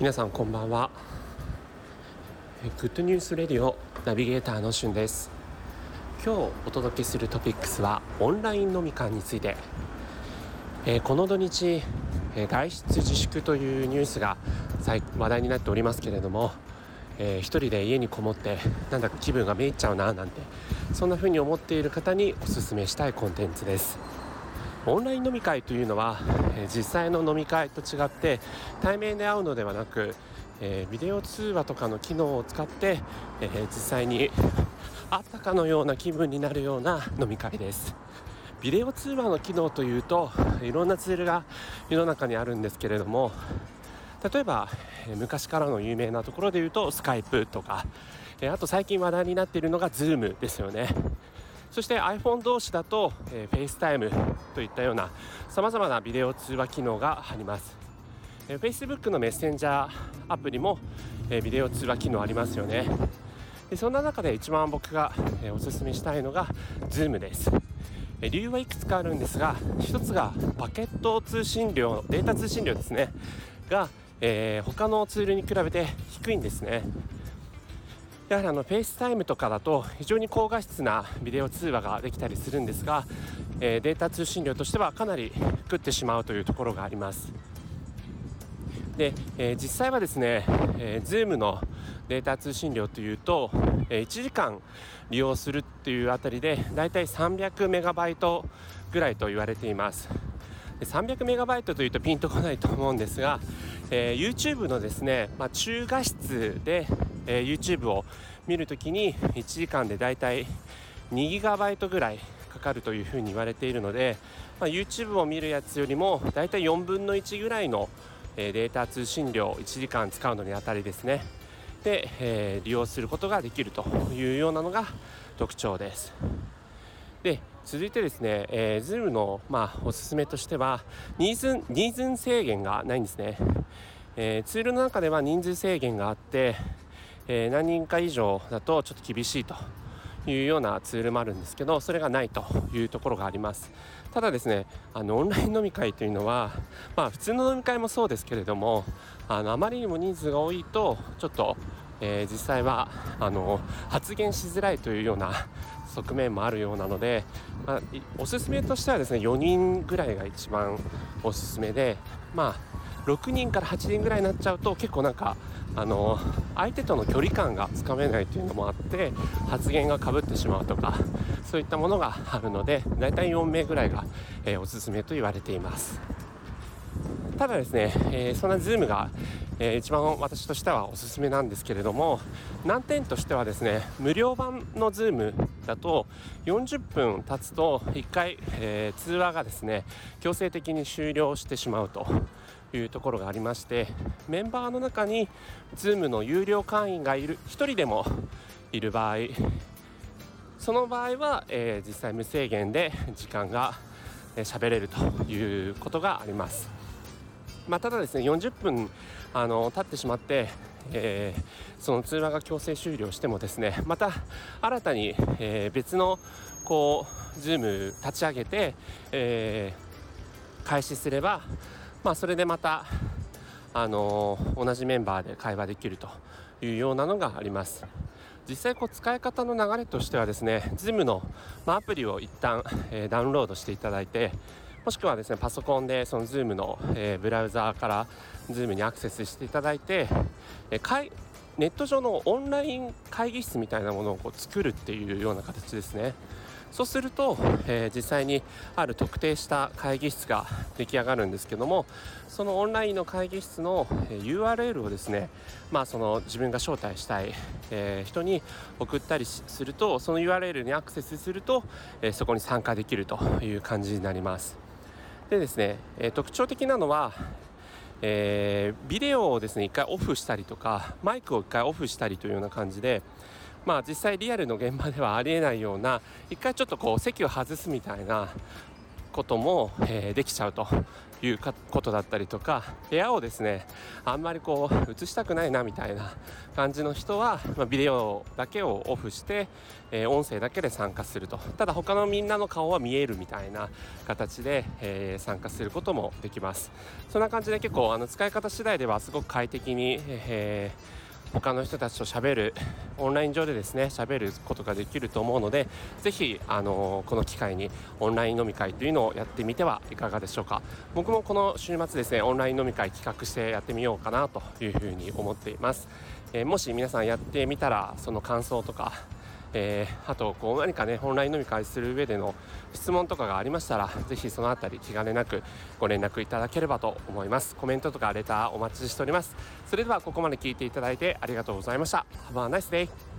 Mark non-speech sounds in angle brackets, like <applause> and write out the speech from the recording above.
皆さんこんばんは。グッドニュースレディオナビゲーターのしゅんです。今日お届けするトピックスはオンライン飲み会について、えー、この土日、えー、外出自粛というニュースが話題になっておりますけれども、えー、一人で家にこもってなんだか気分がめいっちゃうななんてそんな風に思っている方におすすめしたいコンテンツです。オンライン飲み会というのは、え実際の飲み会と違って対面で会うのではなく、えビデオ通話とかの機能を使って、え実際に <laughs> 会ったかのような気分になるような飲み会です。ビデオ通話の機能というといろんなツールが世の中にあるんですけれども例えば昔からの有名なところで言うとスカイプとかあと最近話題になっているのが Zoom ですよね。そして iPhone 同士だと、えー、FaceTime といったようなさまざまなビデオ通話機能があります、えー、Facebook のメッセンジャーアプリも、えー、ビデオ通話機能ありますよね。でそんな中で一番僕が、え、おすすめしたいのが Zoom です。理由はいくつかあるんですが一つがパケット通信量データ通信量ですね。が、えー、他のツールに比べて低いんですね。やはりあの FaceTime とかだと非常に高画質なビデオ通話ができたりするんですが、えー、データ通信量としてはかなり食ってしまうというところがあります。で、えー、実際はですね、えー、Zoom のデータ通信量というと、えー、1時間利用するっていうあたりでだいたい300メガバイトぐらいと言われています。で300メガバイトというとピンとこないと思うんですが、えー、YouTube のですね、まあ、中画質でえー、YouTube を見るときに1時間でだいたい2ギガバイトぐらいかかるというふうに言われているので、まあ、YouTube を見るやつよりもだいたい4分の1ぐらいの、えー、データ通信量1時間使うのにあたりですね。で、えー、利用することができるというようなのが特徴です。で続いてですね、えー、Zoom の、まあ、おすすめとしてはニーズニーズ制限がないんですね、えー、ツールの中では人数制限があってえー、何人か以上だとちょっと厳しいというようなツールもあるんですけどそれがないというところがあります。ただですねあのオンライン飲み会というのはまあ普通の飲み会もそうですけれどもあのあまりにも人数が多いとちょっと、えー、実際はあの発言しづらいというような側面もあるようなので、まあ、おすすめとしてはですね4人ぐらいが一番おすすめでまあ6人から8人ぐらいになっちゃうと結構なんかあの相手との距離感がつかめないというのもあって発言がかぶってしまうとかそういったものがあるのでだいたい4名ぐらいが、えー、おすすめと言われています。ただですね、えー、そんな Zoom が、えー、一番私としてはおすすめなんですけれども難点としてはですね無料版の Zoom だと40分経つと1回、えー、通話がですね強制的に終了してしまうと。いうところがありましてメンバーの中に Zoom の有料会員がいる1人でもいる場合その場合は、えー、実際無制限で時間が喋、えー、れるということがあります。まあ、ただですね40分あの経ってしまって、えー、その通話が強制終了してもですねまた新たに、えー、別のこう Zoom 立ち上げて、えー、開始すればまあ、それでまた、あのー、同じメンバーで会話できるというようなのがあります。実際こう使い方の流れとしてはですね Zoom の、まアプリを一旦、えー、ダウンロードしていただいてもしくはですねパソコンでその Zoom の、えー、ブラウザーから Zoom にアクセスしていただいて、えー、ネット上のオンライン会議室みたいなものをこう作るっていうような形ですね。そうすると、えー、実際にある特定した会議室が出来上がるんですけどもそのオンラインの会議室の、URL をですね、まあ、その自分が招待したい、えー、人に送ったりするとその URL にアクセスすると、えー、そこに参加できるという感じになります。でですね、え特徴的なのはえー、ビデオをですね1回オフしたりとかマイクを1回オフしたりというような感じでまあ実際リアルの現場ではありえないような一回ちょっとこう席を外すみたいなことも、え、できちゃうということだったりとか部屋をですねあんまりこう映したくないなみたいな感じの人は、まあ、ビデオだけをオフして、え、音声だけで参加すると。ただ他のみんなの顔は見えるみたいな形で、え、参加することもできます。そんな感じで結構あの使い方次第ではすごく快適に、えー他の人たちと喋るオンライン上でですね喋ることができると思うのでぜひあのこの機会にオンライン飲み会というのをやってみてはいかがでしょうか。僕もこの週末ですねオンライン飲み会企画してやってみようかなというふうに思っています、えー、もし皆さんやってみたらその感想とかえー、あとこう何かねオンライン飲み会する上での質問とかがありましたらぜひそのあたり気兼ねなくご連絡いただければと思います。コメントとかレターお待ちしております。それではここまで聞いていただいてありがとうございました。Have a nice day